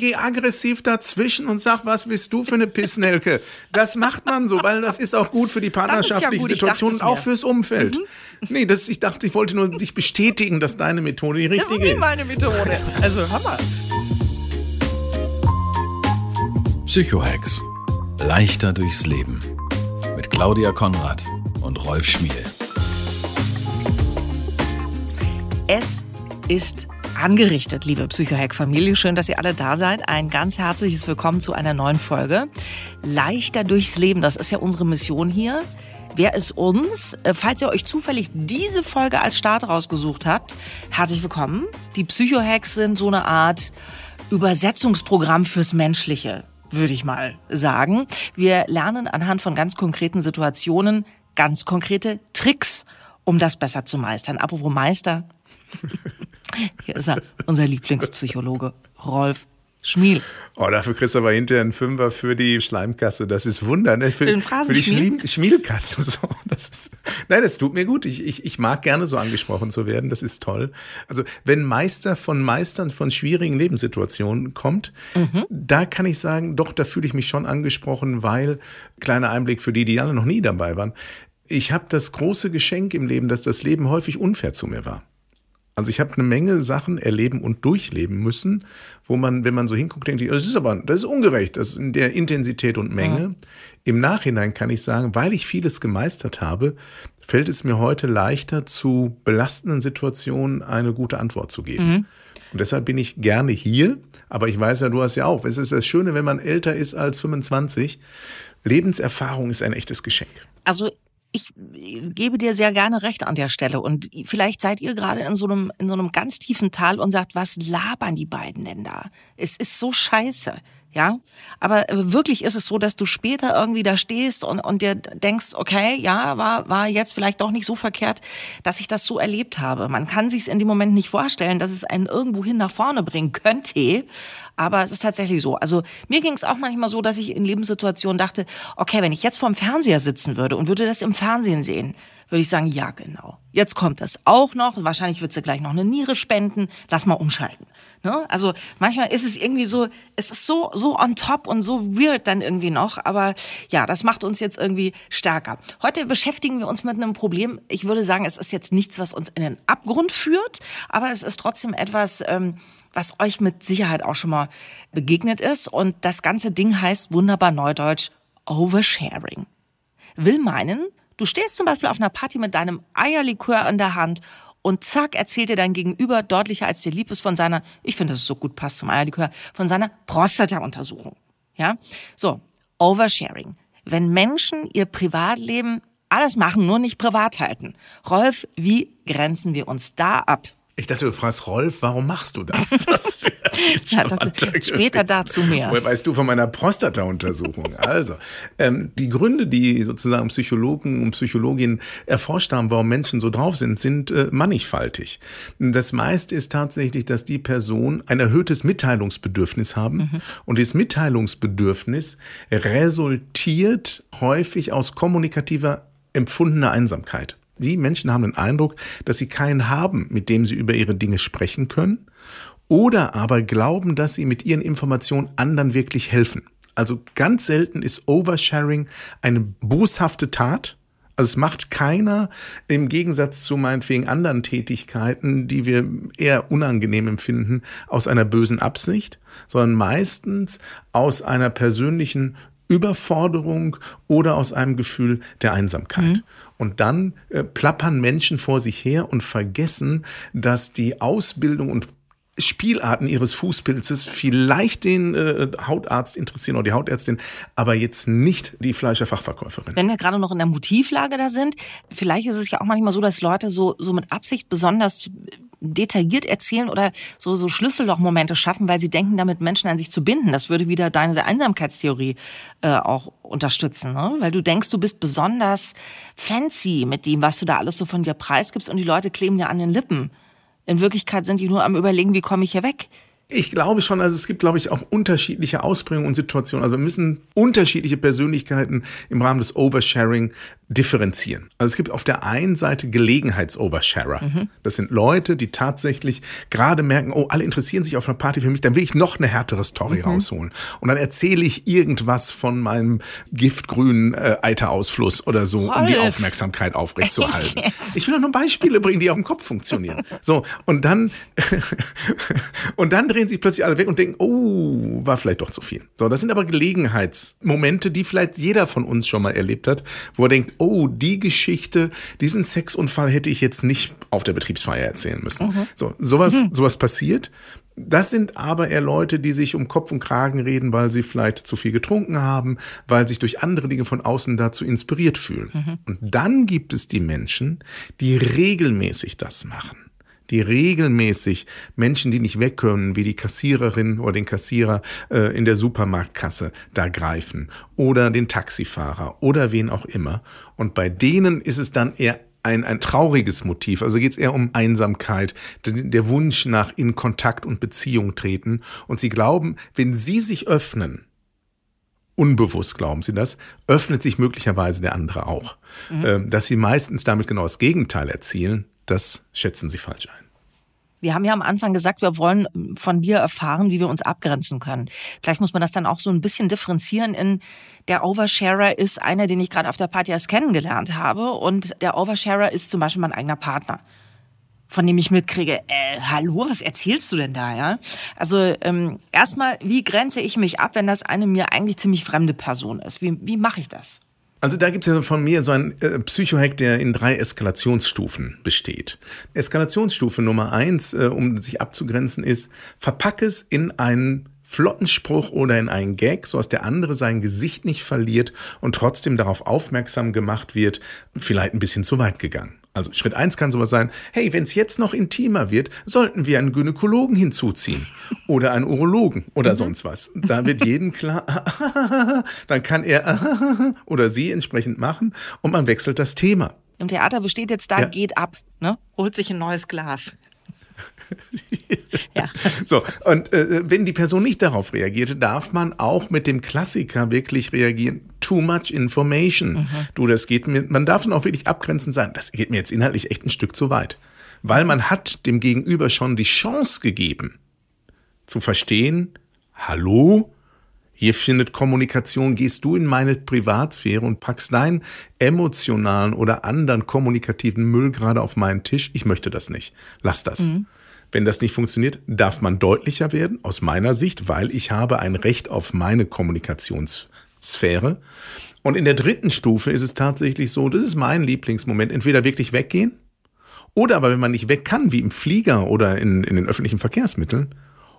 Geh aggressiv dazwischen und sag, was bist du für eine Pissnelke? Das macht man so, weil das ist auch gut für die partnerschaftliche ich Situation und auch fürs Umfeld. Nee, das, ich dachte, ich wollte nur dich bestätigen, dass deine Methode die Das ist richtige nie meine Methode. Also, Hammer. Psychohex. Leichter durchs Leben. Mit Claudia Konrad und Rolf Schmiel. Es ist angerichtet, liebe Psychohack-Familie. Schön, dass ihr alle da seid. Ein ganz herzliches Willkommen zu einer neuen Folge. Leichter durchs Leben, das ist ja unsere Mission hier. Wer ist uns? Äh, Falls ihr euch zufällig diese Folge als Start rausgesucht habt, herzlich willkommen. Die Psychohacks sind so eine Art Übersetzungsprogramm fürs Menschliche, würde ich mal sagen. Wir lernen anhand von ganz konkreten Situationen ganz konkrete Tricks, um das besser zu meistern. Apropos Meister, hier ist er, unser Lieblingspsychologe, Rolf Schmiel. Oh, dafür kriegst du aber hinterher einen Fünfer für die Schleimkasse. Das ist Wunder, ne? Für, Für den für die? Schmiel Schmielkasse. So, das ist, nein, das tut mir gut. Ich, ich, ich mag gerne so angesprochen zu werden. Das ist toll. Also, wenn Meister von Meistern von schwierigen Lebenssituationen kommt, da kann ich sagen, doch, da fühle ich mich schon angesprochen, weil, kleiner Einblick für die, die alle noch nie dabei waren, ich habe das große Geschenk im Leben, dass das Leben häufig unfair zu mir war. Also ich habe eine Menge Sachen erleben und durchleben müssen, wo man, wenn man so hinguckt, denkt, das ist aber, das ist ungerecht, das ist in der Intensität und Menge. Im Nachhinein kann ich sagen, weil ich vieles gemeistert habe, fällt es mir heute leichter, zu belastenden Situationen eine gute Antwort zu geben. Und deshalb bin ich gerne hier, aber ich weiß ja, du hast ja auch. Es ist das Schöne, wenn man älter ist als 25. Lebenserfahrung ist ein echtes Geschenk. Also ich gebe dir sehr gerne recht an der Stelle und vielleicht seid ihr gerade in so einem in so einem ganz tiefen Tal und sagt, was labern die beiden denn da? Es ist so scheiße. Ja, aber wirklich ist es so, dass du später irgendwie da stehst und, und dir denkst, okay, ja, war, war jetzt vielleicht doch nicht so verkehrt, dass ich das so erlebt habe. Man kann sich in dem Moment nicht vorstellen, dass es einen irgendwohin nach vorne bringen könnte, aber es ist tatsächlich so. Also mir ging es auch manchmal so, dass ich in Lebenssituationen dachte, okay, wenn ich jetzt vorm Fernseher sitzen würde und würde das im Fernsehen sehen, würde ich sagen, ja, genau. Jetzt kommt das auch noch. Wahrscheinlich wird sie gleich noch eine Niere spenden. Lass mal umschalten. Ne? Also manchmal ist es irgendwie so, es ist so, so on top und so weird dann irgendwie noch. Aber ja, das macht uns jetzt irgendwie stärker. Heute beschäftigen wir uns mit einem Problem. Ich würde sagen, es ist jetzt nichts, was uns in den Abgrund führt, aber es ist trotzdem etwas, ähm, was euch mit Sicherheit auch schon mal begegnet ist. Und das ganze Ding heißt wunderbar neudeutsch Oversharing will meinen, du stehst zum Beispiel auf einer Party mit deinem Eierlikör in der Hand und zack erzählt dir dein Gegenüber deutlicher als dir lieb ist von seiner, ich finde, dass es so gut passt zum Eierlikör, von seiner Prostata-Untersuchung. Ja? So, Oversharing. Wenn Menschen ihr Privatleben alles machen, nur nicht privat halten. Rolf, wie grenzen wir uns da ab? Ich dachte, du fragst Rolf, warum machst du das? das Ja, das- später dazu mehr. Woher weißt du von meiner Prostata-Untersuchung? Also, ähm, die Gründe, die sozusagen Psychologen und Psychologinnen erforscht haben, warum Menschen so drauf sind, sind äh, mannigfaltig. Das meiste ist tatsächlich, dass die Personen ein erhöhtes Mitteilungsbedürfnis haben. Und dieses Mitteilungsbedürfnis resultiert häufig aus kommunikativer empfundener Einsamkeit. Die Menschen haben den Eindruck, dass sie keinen haben, mit dem sie über ihre Dinge sprechen können, oder aber glauben, dass sie mit ihren Informationen anderen wirklich helfen. Also ganz selten ist Oversharing eine boshafte Tat. Also es macht keiner im Gegensatz zu meinetwegen anderen Tätigkeiten, die wir eher unangenehm empfinden, aus einer bösen Absicht, sondern meistens aus einer persönlichen Überforderung oder aus einem Gefühl der Einsamkeit. Und dann äh, plappern Menschen vor sich her und vergessen, dass die Ausbildung und Spielarten ihres Fußpilzes vielleicht den äh, Hautarzt interessieren oder die Hautärztin, aber jetzt nicht die Fleischerfachverkäuferin. Wenn wir gerade noch in der Motivlage da sind, vielleicht ist es ja auch manchmal so, dass Leute so, so mit Absicht besonders detailliert erzählen oder so, so Schlüssellochmomente schaffen, weil sie denken, damit Menschen an sich zu binden. Das würde wieder deine Einsamkeitstheorie äh, auch unterstützen, ne? weil du denkst, du bist besonders fancy mit dem, was du da alles so von dir preisgibst und die Leute kleben dir an den Lippen. In Wirklichkeit sind die nur am überlegen, wie komme ich hier weg. Ich glaube schon, also es gibt, glaube ich, auch unterschiedliche Ausprägungen und Situationen. Also wir müssen unterschiedliche Persönlichkeiten im Rahmen des Oversharing differenzieren. Also es gibt auf der einen Seite Gelegenheits-Oversharer. Mhm. Das sind Leute, die tatsächlich gerade merken, oh, alle interessieren sich auf einer Party für mich, dann will ich noch eine härtere Story mhm. rausholen. Und dann erzähle ich irgendwas von meinem giftgrünen äh, Eiterausfluss oder so, Rolf. um die Aufmerksamkeit aufrechtzuerhalten. ich will doch nur Beispiele bringen, die auch im Kopf funktionieren. So, und dann, und dann drehen sich plötzlich alle weg und denken, oh, war vielleicht doch zu viel. So, das sind aber Gelegenheitsmomente, die vielleicht jeder von uns schon mal erlebt hat, wo er denkt, oh, die Geschichte, diesen Sexunfall hätte ich jetzt nicht auf der Betriebsfeier erzählen müssen. Mhm. So, sowas, mhm. sowas passiert. Das sind aber eher Leute, die sich um Kopf und Kragen reden, weil sie vielleicht zu viel getrunken haben, weil sich durch andere Dinge von außen dazu inspiriert fühlen. Mhm. Und dann gibt es die Menschen, die regelmäßig das machen die regelmäßig Menschen, die nicht weg können, wie die Kassiererin oder den Kassierer äh, in der Supermarktkasse da greifen oder den Taxifahrer oder wen auch immer. Und bei denen ist es dann eher ein, ein trauriges Motiv. Also geht es eher um Einsamkeit, der Wunsch nach in Kontakt und Beziehung treten. Und sie glauben, wenn sie sich öffnen, unbewusst glauben sie das, öffnet sich möglicherweise der andere auch. Mhm. Ähm, dass sie meistens damit genau das Gegenteil erzielen, das schätzen Sie falsch ein. Wir haben ja am Anfang gesagt, wir wollen von dir erfahren, wie wir uns abgrenzen können. Vielleicht muss man das dann auch so ein bisschen differenzieren in der Oversharer ist einer, den ich gerade auf der Party erst kennengelernt habe und der Oversharer ist zum Beispiel mein eigener Partner von dem ich mitkriege, äh, hallo, was erzählst du denn da, ja? Also ähm, erstmal, wie grenze ich mich ab, wenn das eine mir eigentlich ziemlich fremde Person ist? Wie, wie mache ich das? Also da gibt es ja von mir so ein äh, Psychohack, der in drei Eskalationsstufen besteht. Eskalationsstufe Nummer eins, äh, um sich abzugrenzen, ist, verpack es in einen flotten Spruch oder in einen Gag, so dass der andere sein Gesicht nicht verliert und trotzdem darauf aufmerksam gemacht wird, vielleicht ein bisschen zu weit gegangen. Also Schritt eins kann sowas sein, hey, wenn es jetzt noch intimer wird, sollten wir einen Gynäkologen hinzuziehen oder einen Urologen oder mhm. sonst was. Da wird jedem klar, dann kann er oder sie entsprechend machen und man wechselt das Thema. Im Theater besteht jetzt da, ja. geht ab, ne? holt sich ein neues Glas. Ja. So, und äh, wenn die Person nicht darauf reagierte, darf man auch mit dem Klassiker wirklich reagieren. Too much information. Mhm. Du, das geht mir, man darf dann auch wirklich abgrenzend sein. Das geht mir jetzt inhaltlich echt ein Stück zu weit. Weil man hat dem Gegenüber schon die Chance gegeben, zu verstehen, hallo, hier findet Kommunikation, gehst du in meine Privatsphäre und packst deinen emotionalen oder anderen kommunikativen Müll gerade auf meinen Tisch. Ich möchte das nicht. Lass das. Mhm. Wenn das nicht funktioniert, darf man deutlicher werden, aus meiner Sicht, weil ich habe ein Recht auf meine Kommunikationssphäre. Und in der dritten Stufe ist es tatsächlich so, das ist mein Lieblingsmoment, entweder wirklich weggehen oder aber wenn man nicht weg kann, wie im Flieger oder in, in den öffentlichen Verkehrsmitteln,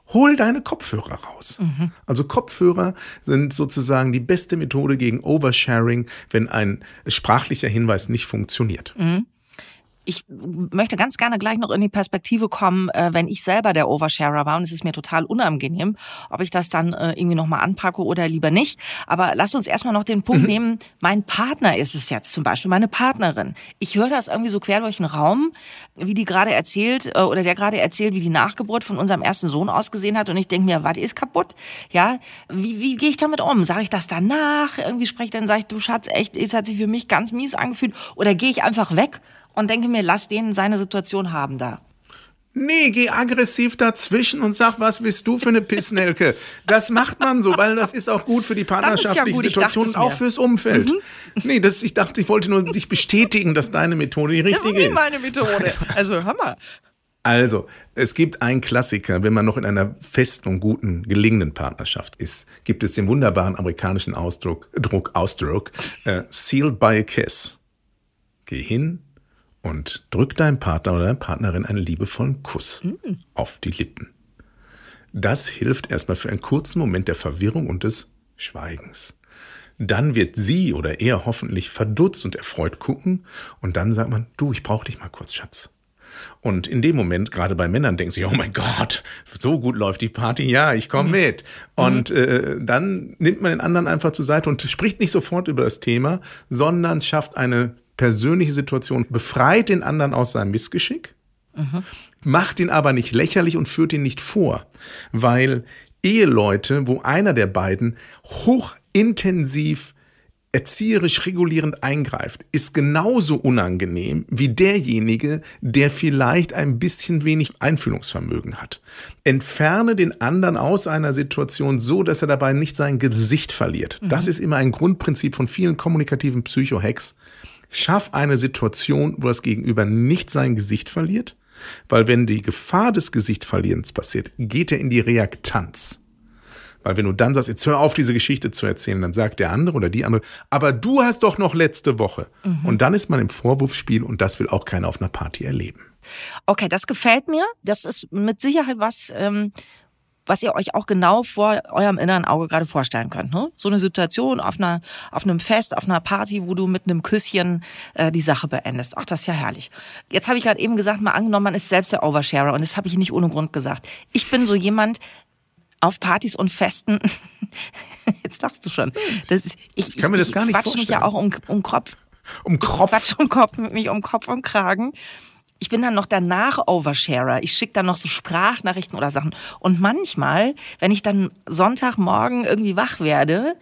hol deine Kopfhörer raus. Mhm. Also Kopfhörer sind sozusagen die beste Methode gegen Oversharing, wenn ein sprachlicher Hinweis nicht funktioniert. Mhm ich möchte ganz gerne gleich noch in die Perspektive kommen, äh, wenn ich selber der Oversharer war und es ist mir total unangenehm, ob ich das dann äh, irgendwie nochmal anpacke oder lieber nicht. Aber lass uns erstmal noch den Punkt mhm. nehmen, mein Partner ist es jetzt zum Beispiel, meine Partnerin. Ich höre das irgendwie so quer durch den Raum, wie die gerade erzählt äh, oder der gerade erzählt, wie die Nachgeburt von unserem ersten Sohn ausgesehen hat und ich denke mir, warte, ist kaputt. Ja, wie, wie gehe ich damit um? Sage ich das danach? Irgendwie spreche ich dann, sage ich, du Schatz, echt, es hat sich für mich ganz mies angefühlt oder gehe ich einfach weg und denke mir, lass den seine Situation haben da. Nee, geh aggressiv dazwischen und sag, was bist du für eine Pissnelke? Das macht man so, weil das ist auch gut für die partnerschaftliche ja Situation und auch fürs Umfeld. Mhm. Nee, das, ich dachte, ich wollte nur dich bestätigen, dass deine Methode die richtige ist. Das ist nicht meine Methode. Also, hör mal. Also, es gibt einen Klassiker, wenn man noch in einer festen und guten, gelingenden Partnerschaft ist, gibt es den wunderbaren amerikanischen Ausdruck, Druck, Ausdruck, uh, sealed by a kiss. Geh hin, und drück deinem Partner oder deiner Partnerin einen liebevollen Kuss mhm. auf die Lippen. Das hilft erstmal für einen kurzen Moment der Verwirrung und des Schweigens. Dann wird sie oder er hoffentlich verdutzt und erfreut gucken und dann sagt man, du, ich brauche dich mal kurz, Schatz. Und in dem Moment, gerade bei Männern, denken sie, oh mein Gott, so gut läuft die Party, ja, ich komme mhm. mit. Und äh, dann nimmt man den anderen einfach zur Seite und spricht nicht sofort über das Thema, sondern schafft eine persönliche Situation, befreit den anderen aus seinem Missgeschick, mhm. macht ihn aber nicht lächerlich und führt ihn nicht vor, weil Eheleute, wo einer der beiden hochintensiv erzieherisch regulierend eingreift, ist genauso unangenehm wie derjenige, der vielleicht ein bisschen wenig Einfühlungsvermögen hat. Entferne den anderen aus einer Situation so, dass er dabei nicht sein Gesicht verliert. Mhm. Das ist immer ein Grundprinzip von vielen kommunikativen Psychohacks. Schaff eine Situation, wo das Gegenüber nicht sein Gesicht verliert, weil wenn die Gefahr des Gesichtverlierens passiert, geht er in die Reaktanz. Weil wenn du dann sagst, jetzt hör auf, diese Geschichte zu erzählen, dann sagt der andere oder die andere, aber du hast doch noch letzte Woche. Mhm. Und dann ist man im Vorwurfsspiel und das will auch keiner auf einer Party erleben. Okay, das gefällt mir. Das ist mit Sicherheit was, ähm, was ihr euch auch genau vor eurem inneren Auge gerade vorstellen könnt. Ne? So eine Situation auf einer, auf einem Fest, auf einer Party, wo du mit einem Küsschen äh, die Sache beendest. Ach, das ist ja herrlich. Jetzt habe ich gerade eben gesagt, mal angenommen, man ist selbst der Oversharer und das habe ich nicht ohne Grund gesagt. Ich bin so jemand, auf Partys und Festen. Jetzt lachst du schon. Das ist, ich, ich kann mir das gar nicht vorstellen. Ich mich ja auch um, um Kopf. Um Kopf? Ich um Kopf, mich um Kopf und Kragen. Ich bin dann noch danach Oversharer. Ich schicke dann noch so Sprachnachrichten oder Sachen. Und manchmal, wenn ich dann Sonntagmorgen irgendwie wach werde,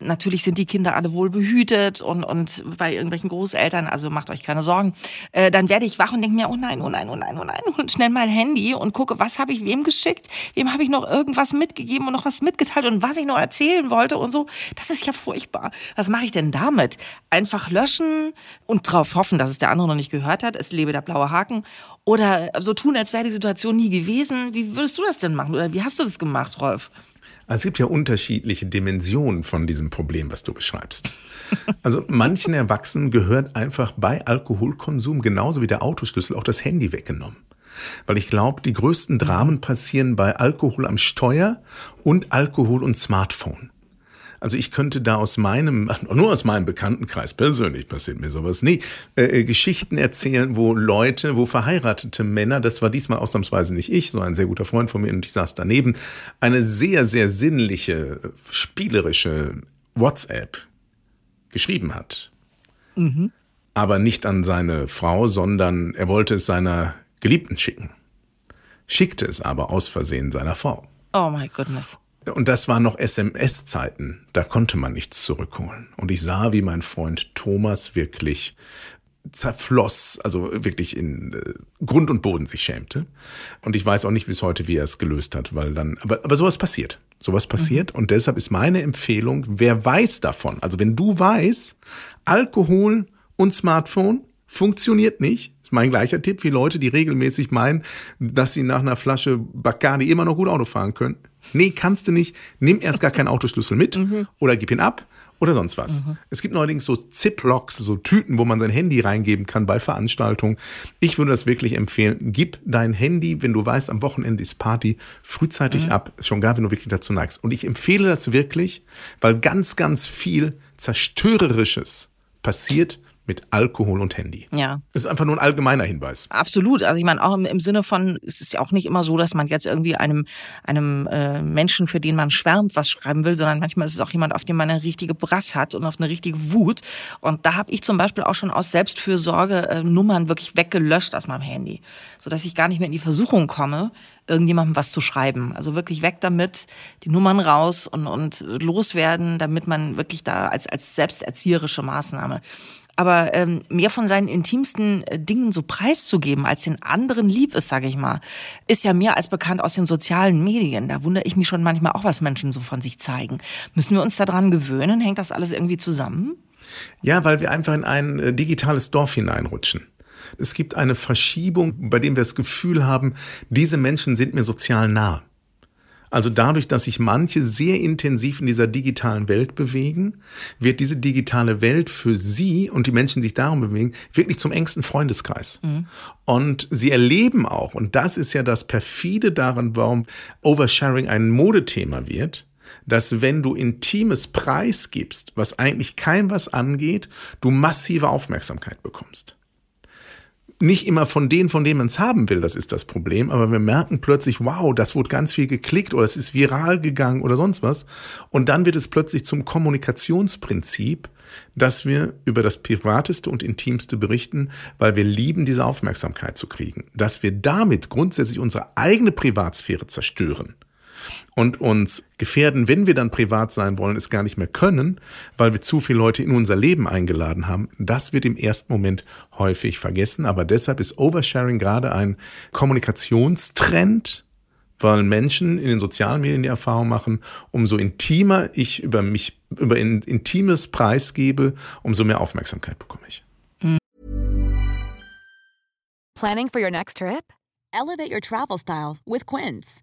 Natürlich sind die Kinder alle wohl behütet und, und bei irgendwelchen Großeltern, also macht euch keine Sorgen. Äh, dann werde ich wach und denke mir, oh nein, oh nein, oh nein, oh nein, und schnell mein Handy und gucke, was habe ich wem geschickt, wem habe ich noch irgendwas mitgegeben und noch was mitgeteilt und was ich noch erzählen wollte und so. Das ist ja furchtbar. Was mache ich denn damit? Einfach löschen und darauf hoffen, dass es der andere noch nicht gehört hat. Es lebe der blaue Haken. Oder so tun, als wäre die Situation nie gewesen. Wie würdest du das denn machen? Oder wie hast du das gemacht, Rolf? Also es gibt ja unterschiedliche Dimensionen von diesem Problem, was du beschreibst. Also manchen Erwachsenen gehört einfach bei Alkoholkonsum genauso wie der Autoschlüssel auch das Handy weggenommen. Weil ich glaube, die größten Dramen passieren bei Alkohol am Steuer und Alkohol und Smartphone. Also ich könnte da aus meinem, nur aus meinem Bekanntenkreis persönlich passiert mir sowas nie, äh, äh, Geschichten erzählen, wo Leute, wo verheiratete Männer, das war diesmal ausnahmsweise nicht ich, so ein sehr guter Freund von mir und ich saß daneben, eine sehr, sehr sinnliche, spielerische WhatsApp geschrieben hat. Mhm. Aber nicht an seine Frau, sondern er wollte es seiner Geliebten schicken. Schickte es aber aus Versehen seiner Frau. Oh my goodness. Und das waren noch SMS-Zeiten. Da konnte man nichts zurückholen. Und ich sah, wie mein Freund Thomas wirklich zerfloss, also wirklich in äh, Grund und Boden sich schämte. Und ich weiß auch nicht bis heute, wie er es gelöst hat, weil dann, aber, aber sowas passiert. Sowas passiert. Und deshalb ist meine Empfehlung, wer weiß davon, also wenn du weißt, Alkohol und Smartphone funktioniert nicht, ist mein gleicher Tipp für Leute, die regelmäßig meinen, dass sie nach einer Flasche Bacardi immer noch gut Auto fahren können. Nee, kannst du nicht. Nimm erst gar keinen Autoschlüssel mit mhm. oder gib ihn ab oder sonst was. Mhm. Es gibt neuerdings so Ziplocks, so Tüten, wo man sein Handy reingeben kann bei Veranstaltungen. Ich würde das wirklich empfehlen. Gib dein Handy, wenn du weißt, am Wochenende ist Party, frühzeitig mhm. ab. Ist schon gar, wenn du wirklich dazu neigst. Und ich empfehle das wirklich, weil ganz, ganz viel Zerstörerisches passiert, mit Alkohol und Handy. Ja. Das ist einfach nur ein allgemeiner Hinweis. Absolut. Also ich meine auch im, im Sinne von, es ist ja auch nicht immer so, dass man jetzt irgendwie einem einem äh, Menschen, für den man schwärmt, was schreiben will, sondern manchmal ist es auch jemand, auf den man eine richtige Brass hat und auf eine richtige Wut. Und da habe ich zum Beispiel auch schon aus Selbstfürsorge äh, Nummern wirklich weggelöscht aus meinem Handy, so dass ich gar nicht mehr in die Versuchung komme, irgendjemandem was zu schreiben. Also wirklich weg damit, die Nummern raus und, und loswerden, damit man wirklich da als, als selbsterzieherische Maßnahme aber ähm, mehr von seinen intimsten äh, Dingen so preiszugeben, als den anderen lieb ist, sage ich mal, ist ja mehr als bekannt aus den sozialen Medien. Da wundere ich mich schon manchmal auch, was Menschen so von sich zeigen. Müssen wir uns daran gewöhnen? Hängt das alles irgendwie zusammen? Ja, weil wir einfach in ein äh, digitales Dorf hineinrutschen. Es gibt eine Verschiebung, bei dem wir das Gefühl haben, diese Menschen sind mir sozial nah. Also dadurch, dass sich manche sehr intensiv in dieser digitalen Welt bewegen, wird diese digitale Welt für sie und die Menschen, die sich darum bewegen, wirklich zum engsten Freundeskreis. Mhm. Und sie erleben auch, und das ist ja das perfide daran, warum Oversharing ein Modethema wird, dass wenn du intimes Preis gibst, was eigentlich kein was angeht, du massive Aufmerksamkeit bekommst nicht immer von denen, von denen man es haben will, das ist das Problem, aber wir merken plötzlich, wow, das wurde ganz viel geklickt oder es ist viral gegangen oder sonst was. Und dann wird es plötzlich zum Kommunikationsprinzip, dass wir über das Privateste und Intimste berichten, weil wir lieben, diese Aufmerksamkeit zu kriegen. Dass wir damit grundsätzlich unsere eigene Privatsphäre zerstören und uns gefährden, wenn wir dann privat sein wollen, es gar nicht mehr können, weil wir zu viele Leute in unser Leben eingeladen haben. Das wird im ersten Moment häufig vergessen. Aber deshalb ist Oversharing gerade ein Kommunikationstrend, weil Menschen in den sozialen Medien die Erfahrung machen, umso intimer ich über mich, über ein intimes Preis gebe, umso mehr Aufmerksamkeit bekomme ich. Planning for your next trip? Elevate your travel style with Quince.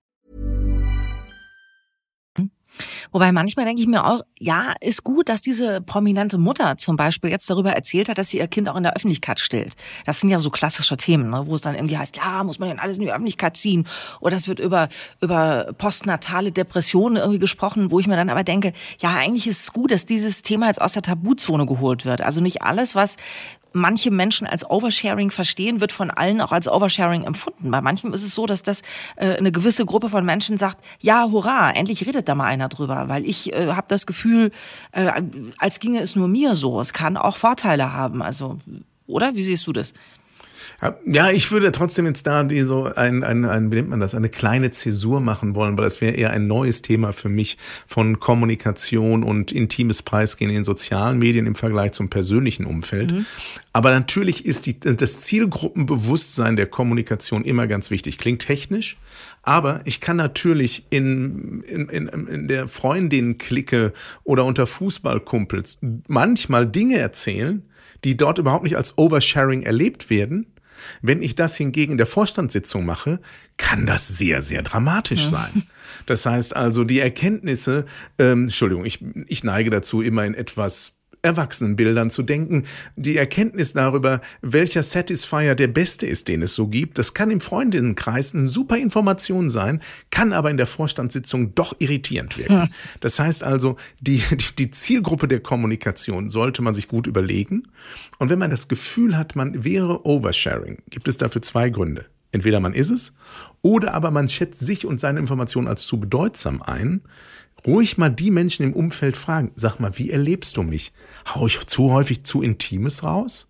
Wobei manchmal denke ich mir auch, ja, ist gut, dass diese prominente Mutter zum Beispiel jetzt darüber erzählt hat, dass sie ihr Kind auch in der Öffentlichkeit stillt. Das sind ja so klassische Themen, ne, wo es dann irgendwie heißt, ja, muss man denn alles in die Öffentlichkeit ziehen? Oder es wird über, über postnatale Depressionen irgendwie gesprochen, wo ich mir dann aber denke, ja, eigentlich ist es gut, dass dieses Thema jetzt aus der Tabuzone geholt wird. Also nicht alles, was manche Menschen als Oversharing verstehen, wird von allen auch als Oversharing empfunden. Bei manchem ist es so, dass das äh, eine gewisse Gruppe von Menschen sagt, ja, hurra, endlich redet da mal einer drüber, weil ich äh, habe das Gefühl, äh, als ginge es nur mir so. Es kann auch Vorteile haben. Also, oder? Wie siehst du das? Ja, ich würde trotzdem jetzt da die so ein, ein, ein, wie nennt man das, eine kleine Zäsur machen wollen, weil das wäre eher ein neues Thema für mich von Kommunikation und intimes Preisgehen in den sozialen Medien im Vergleich zum persönlichen Umfeld. Mhm. Aber natürlich ist die, das Zielgruppenbewusstsein der Kommunikation immer ganz wichtig. Klingt technisch, aber ich kann natürlich in, in, in, in der Freundinnen-Clique oder unter Fußballkumpels manchmal Dinge erzählen, die dort überhaupt nicht als Oversharing erlebt werden, wenn ich das hingegen in der Vorstandssitzung mache, kann das sehr, sehr dramatisch sein. Das heißt also, die Erkenntnisse, ähm, Entschuldigung, ich, ich neige dazu, immer in etwas Erwachsenenbildern zu denken. Die Erkenntnis darüber, welcher Satisfier der beste ist, den es so gibt, das kann im Freundinnenkreis eine super Information sein, kann aber in der Vorstandssitzung doch irritierend wirken. Das heißt also, die, die Zielgruppe der Kommunikation sollte man sich gut überlegen. Und wenn man das Gefühl hat, man wäre Oversharing, gibt es dafür zwei Gründe. Entweder man ist es, oder aber man schätzt sich und seine Informationen als zu bedeutsam ein ruhig mal die Menschen im Umfeld fragen, sag mal, wie erlebst du mich? Hau ich zu häufig zu Intimes raus?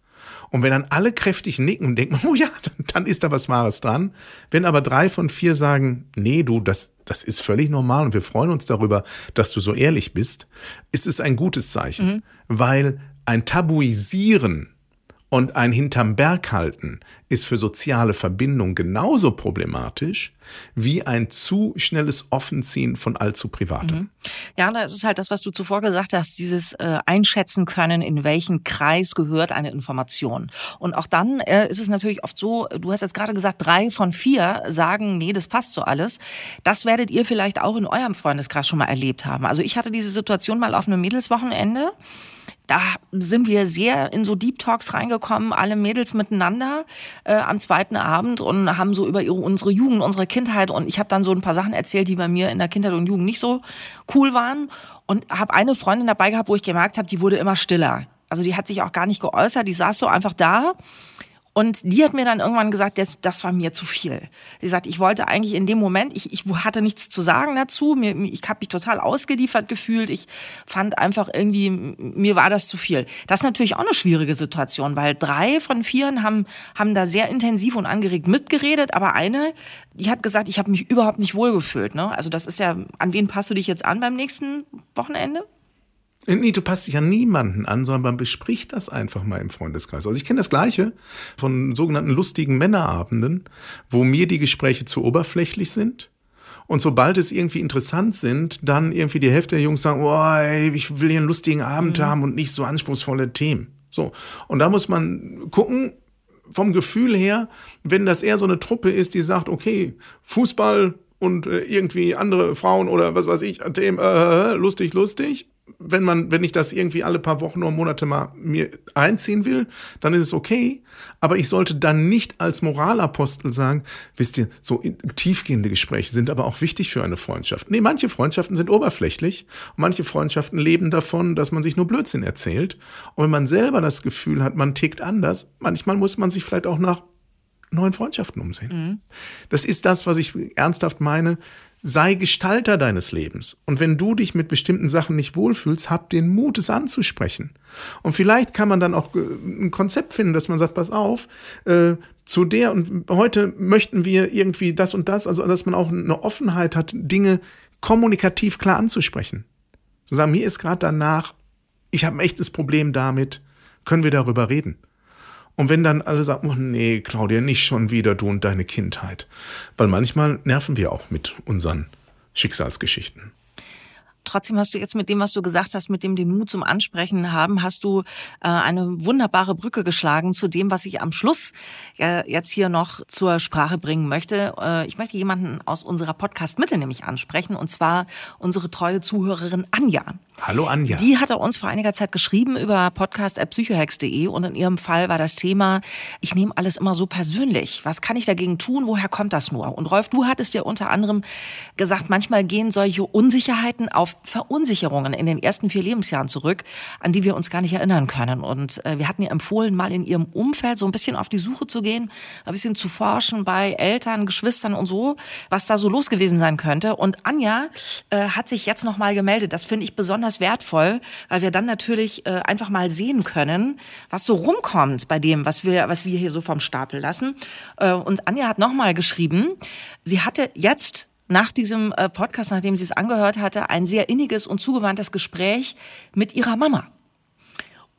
Und wenn dann alle kräftig nicken und denken, oh ja, dann, ist da was Wahres dran. Wenn aber drei von vier sagen, nee, du, das, das ist völlig normal und wir freuen uns darüber, dass du so ehrlich bist, ist es ein gutes Zeichen. Mhm. Weil ein Tabuisieren und ein hinterm Berg halten ist für soziale Verbindung genauso problematisch wie ein zu schnelles Offenziehen von allzu Privatem. Mhm. Ja, das ist halt das, was du zuvor gesagt hast, dieses äh, Einschätzen können, in welchen Kreis gehört eine Information. Und auch dann äh, ist es natürlich oft so, du hast jetzt gerade gesagt, drei von vier sagen, nee, das passt so alles. Das werdet ihr vielleicht auch in eurem Freundeskreis schon mal erlebt haben. Also ich hatte diese Situation mal auf einem Mädelswochenende da sind wir sehr in so Deep Talks reingekommen, alle Mädels miteinander äh, am zweiten Abend und haben so über ihre, unsere Jugend, unsere Kindheit und ich habe dann so ein paar Sachen erzählt, die bei mir in der Kindheit und Jugend nicht so cool waren und habe eine Freundin dabei gehabt, wo ich gemerkt habe, die wurde immer stiller. Also die hat sich auch gar nicht geäußert, die saß so einfach da und die hat mir dann irgendwann gesagt, das, das war mir zu viel. Sie sagt, ich wollte eigentlich in dem Moment, ich, ich hatte nichts zu sagen dazu, mir, ich habe mich total ausgeliefert gefühlt, ich fand einfach irgendwie, mir war das zu viel. Das ist natürlich auch eine schwierige Situation, weil drei von vieren haben, haben da sehr intensiv und angeregt mitgeredet, aber eine, die hat gesagt, ich habe mich überhaupt nicht wohlgefühlt. Ne? Also das ist ja, an wen passt du dich jetzt an beim nächsten Wochenende? Nee, du passt dich an niemanden an, sondern man bespricht das einfach mal im Freundeskreis. Also ich kenne das Gleiche von sogenannten lustigen Männerabenden, wo mir die Gespräche zu oberflächlich sind. Und sobald es irgendwie interessant sind, dann irgendwie die Hälfte der Jungs sagen, oh, ey, ich will hier einen lustigen Abend mhm. haben und nicht so anspruchsvolle Themen. So. Und da muss man gucken, vom Gefühl her, wenn das eher so eine Truppe ist, die sagt, okay, Fußball und äh, irgendwie andere Frauen oder was weiß ich, Themen, äh, lustig, lustig, wenn man, wenn ich das irgendwie alle paar Wochen oder Monate mal mir einziehen will, dann ist es okay. Aber ich sollte dann nicht als Moralapostel sagen, wisst ihr, so tiefgehende Gespräche sind aber auch wichtig für eine Freundschaft. Nee, manche Freundschaften sind oberflächlich und manche Freundschaften leben davon, dass man sich nur Blödsinn erzählt. Und wenn man selber das Gefühl hat, man tickt anders, manchmal muss man sich vielleicht auch nach neuen Freundschaften umsehen. Mhm. Das ist das, was ich ernsthaft meine sei Gestalter deines Lebens. Und wenn du dich mit bestimmten Sachen nicht wohlfühlst, hab den Mut, es anzusprechen. Und vielleicht kann man dann auch äh, ein Konzept finden, dass man sagt, pass auf, äh, zu der und heute möchten wir irgendwie das und das, also dass man auch eine Offenheit hat, Dinge kommunikativ klar anzusprechen. Zu sagen, mir ist gerade danach, ich habe ein echtes Problem damit, können wir darüber reden. Und wenn dann alle sagen, oh nee, Claudia, nicht schon wieder du und deine Kindheit. Weil manchmal nerven wir auch mit unseren Schicksalsgeschichten. Trotzdem hast du jetzt mit dem, was du gesagt hast, mit dem den Mut zum Ansprechen haben, hast du äh, eine wunderbare Brücke geschlagen zu dem, was ich am Schluss äh, jetzt hier noch zur Sprache bringen möchte. Äh, ich möchte jemanden aus unserer Podcast-Mitte nämlich ansprechen, und zwar unsere treue Zuhörerin Anja. Hallo Anja. Die hatte uns vor einiger Zeit geschrieben über podcast.psychohex.de und in ihrem Fall war das Thema, ich nehme alles immer so persönlich. Was kann ich dagegen tun? Woher kommt das nur? Und Rolf, du hattest ja unter anderem gesagt, manchmal gehen solche Unsicherheiten auf Verunsicherungen in den ersten vier Lebensjahren zurück, an die wir uns gar nicht erinnern können. Und äh, wir hatten ihr empfohlen, mal in ihrem Umfeld so ein bisschen auf die Suche zu gehen, ein bisschen zu forschen bei Eltern, Geschwistern und so, was da so los gewesen sein könnte. Und Anja äh, hat sich jetzt noch mal gemeldet. Das finde ich besonders besonders wertvoll, weil wir dann natürlich äh, einfach mal sehen können, was so rumkommt bei dem, was wir, was wir hier so vom Stapel lassen. Äh, und Anja hat nochmal geschrieben, sie hatte jetzt nach diesem äh, Podcast, nachdem sie es angehört hatte, ein sehr inniges und zugewandtes Gespräch mit ihrer Mama.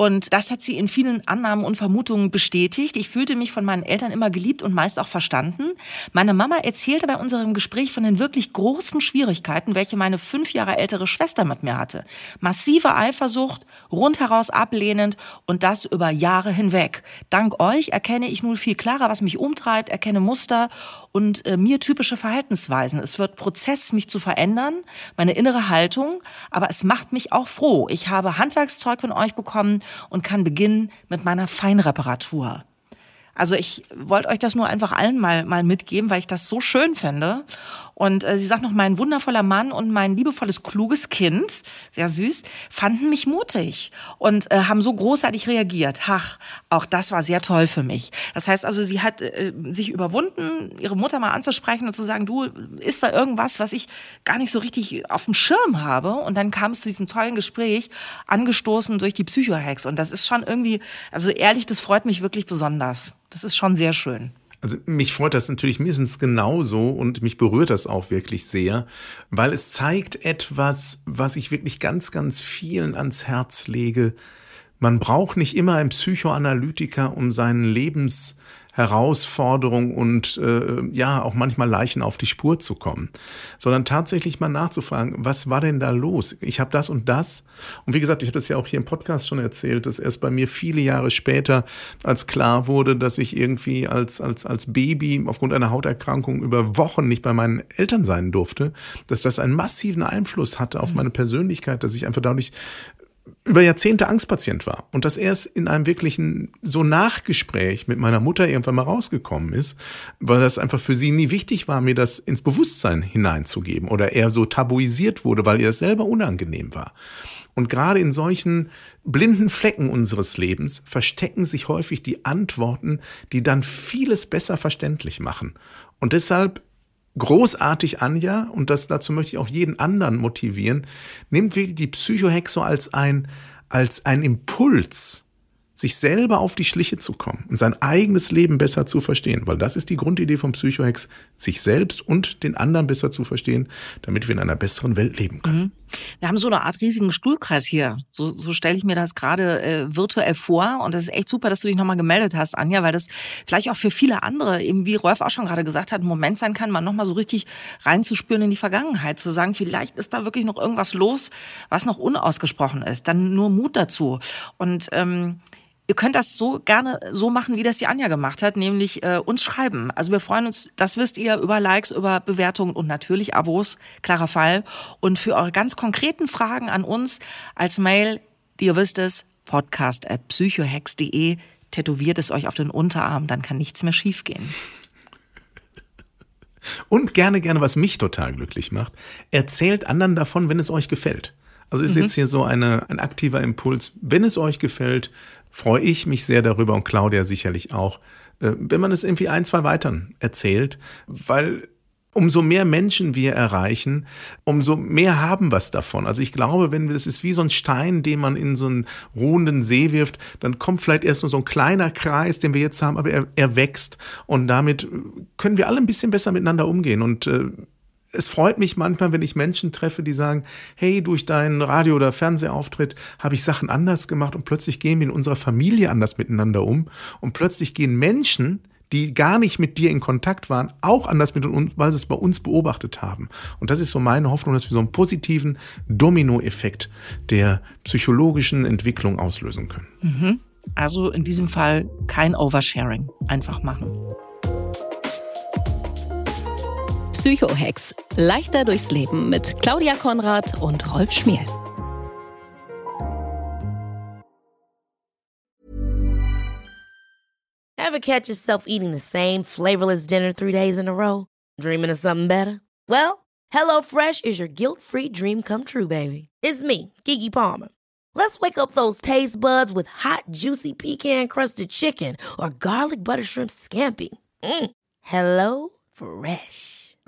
Und das hat sie in vielen Annahmen und Vermutungen bestätigt. Ich fühlte mich von meinen Eltern immer geliebt und meist auch verstanden. Meine Mama erzählte bei unserem Gespräch von den wirklich großen Schwierigkeiten, welche meine fünf Jahre ältere Schwester mit mir hatte. Massive Eifersucht, rundheraus ablehnend und das über Jahre hinweg. Dank euch erkenne ich nun viel klarer, was mich umtreibt, erkenne Muster und äh, mir typische Verhaltensweisen. Es wird Prozess, mich zu verändern, meine innere Haltung, aber es macht mich auch froh. Ich habe Handwerkszeug von euch bekommen und kann beginnen mit meiner Feinreparatur. Also ich wollte euch das nur einfach allen mal, mal mitgeben, weil ich das so schön finde. Und äh, sie sagt noch, mein wundervoller Mann und mein liebevolles, kluges Kind, sehr süß, fanden mich mutig und äh, haben so großartig reagiert. Ach, auch das war sehr toll für mich. Das heißt also, sie hat äh, sich überwunden, ihre Mutter mal anzusprechen und zu sagen, du, ist da irgendwas, was ich gar nicht so richtig auf dem Schirm habe? Und dann kam es zu diesem tollen Gespräch, angestoßen durch die Psychohex. Und das ist schon irgendwie, also ehrlich, das freut mich wirklich besonders. Das ist schon sehr schön. Also mich freut das natürlich mindestens genauso und mich berührt das auch wirklich sehr, weil es zeigt etwas, was ich wirklich ganz, ganz vielen ans Herz lege. Man braucht nicht immer einen Psychoanalytiker, um seinen Lebens Herausforderung und äh, ja auch manchmal Leichen auf die Spur zu kommen, sondern tatsächlich mal nachzufragen, was war denn da los? Ich habe das und das und wie gesagt, ich habe das ja auch hier im Podcast schon erzählt, dass erst bei mir viele Jahre später, als klar wurde, dass ich irgendwie als als als Baby aufgrund einer Hauterkrankung über Wochen nicht bei meinen Eltern sein durfte, dass das einen massiven Einfluss hatte auf meine Persönlichkeit, dass ich einfach dadurch über Jahrzehnte Angstpatient war und dass erst in einem wirklichen so Nachgespräch mit meiner Mutter irgendwann mal rausgekommen ist, weil das einfach für sie nie wichtig war, mir das ins Bewusstsein hineinzugeben oder eher so tabuisiert wurde, weil ihr das selber unangenehm war. Und gerade in solchen blinden Flecken unseres Lebens verstecken sich häufig die Antworten, die dann vieles besser verständlich machen. Und deshalb großartig Anja, und das, dazu möchte ich auch jeden anderen motivieren, nimmt wirklich die Psychohexo als ein, als ein Impuls, sich selber auf die Schliche zu kommen und sein eigenes Leben besser zu verstehen, weil das ist die Grundidee vom Psychohex, sich selbst und den anderen besser zu verstehen, damit wir in einer besseren Welt leben können. Mhm. Wir haben so eine Art riesigen Stuhlkreis hier. So, so stelle ich mir das gerade äh, virtuell vor. Und das ist echt super, dass du dich nochmal gemeldet hast, Anja, weil das vielleicht auch für viele andere, eben wie Rolf auch schon gerade gesagt hat, ein Moment sein kann, mal nochmal so richtig reinzuspüren in die Vergangenheit, zu sagen, vielleicht ist da wirklich noch irgendwas los, was noch unausgesprochen ist. Dann nur Mut dazu. Und ähm, Ihr könnt das so gerne so machen, wie das die Anja gemacht hat, nämlich äh, uns schreiben. Also wir freuen uns, das wisst ihr, über Likes, über Bewertungen und natürlich Abos, klarer Fall. Und für eure ganz konkreten Fragen an uns als Mail, ihr wisst es, podcast at psychohex.de, tätowiert es euch auf den Unterarm, dann kann nichts mehr schiefgehen. Und gerne, gerne, was mich total glücklich macht, erzählt anderen davon, wenn es euch gefällt. Also ist mhm. jetzt hier so eine, ein aktiver Impuls. Wenn es euch gefällt, freue ich mich sehr darüber und Claudia sicherlich auch, äh, wenn man es irgendwie ein, zwei weitern erzählt, weil umso mehr Menschen wir erreichen, umso mehr haben wir es davon. Also ich glaube, wenn das ist wie so ein Stein, den man in so einen ruhenden See wirft, dann kommt vielleicht erst nur so ein kleiner Kreis, den wir jetzt haben, aber er, er wächst und damit können wir alle ein bisschen besser miteinander umgehen und äh, es freut mich manchmal, wenn ich Menschen treffe, die sagen, hey, durch deinen Radio- oder Fernsehauftritt habe ich Sachen anders gemacht und plötzlich gehen wir in unserer Familie anders miteinander um und plötzlich gehen Menschen, die gar nicht mit dir in Kontakt waren, auch anders mit uns, weil sie es bei uns beobachtet haben. Und das ist so meine Hoffnung, dass wir so einen positiven Dominoeffekt der psychologischen Entwicklung auslösen können. Mhm. Also in diesem Fall kein Oversharing. Einfach machen. Psychohex. Leichter durchs Leben mit Claudia Konrad und Rolf Schmiel. Ever catch yourself eating the same flavorless dinner three days in a row? Dreaming of something better? Well, HelloFresh is your guilt-free dream come true, baby. It's me, Kiki Palmer. Let's wake up those taste buds with hot, juicy pecan-crusted chicken or garlic butter shrimp scampi. Mm. Hello Fresh.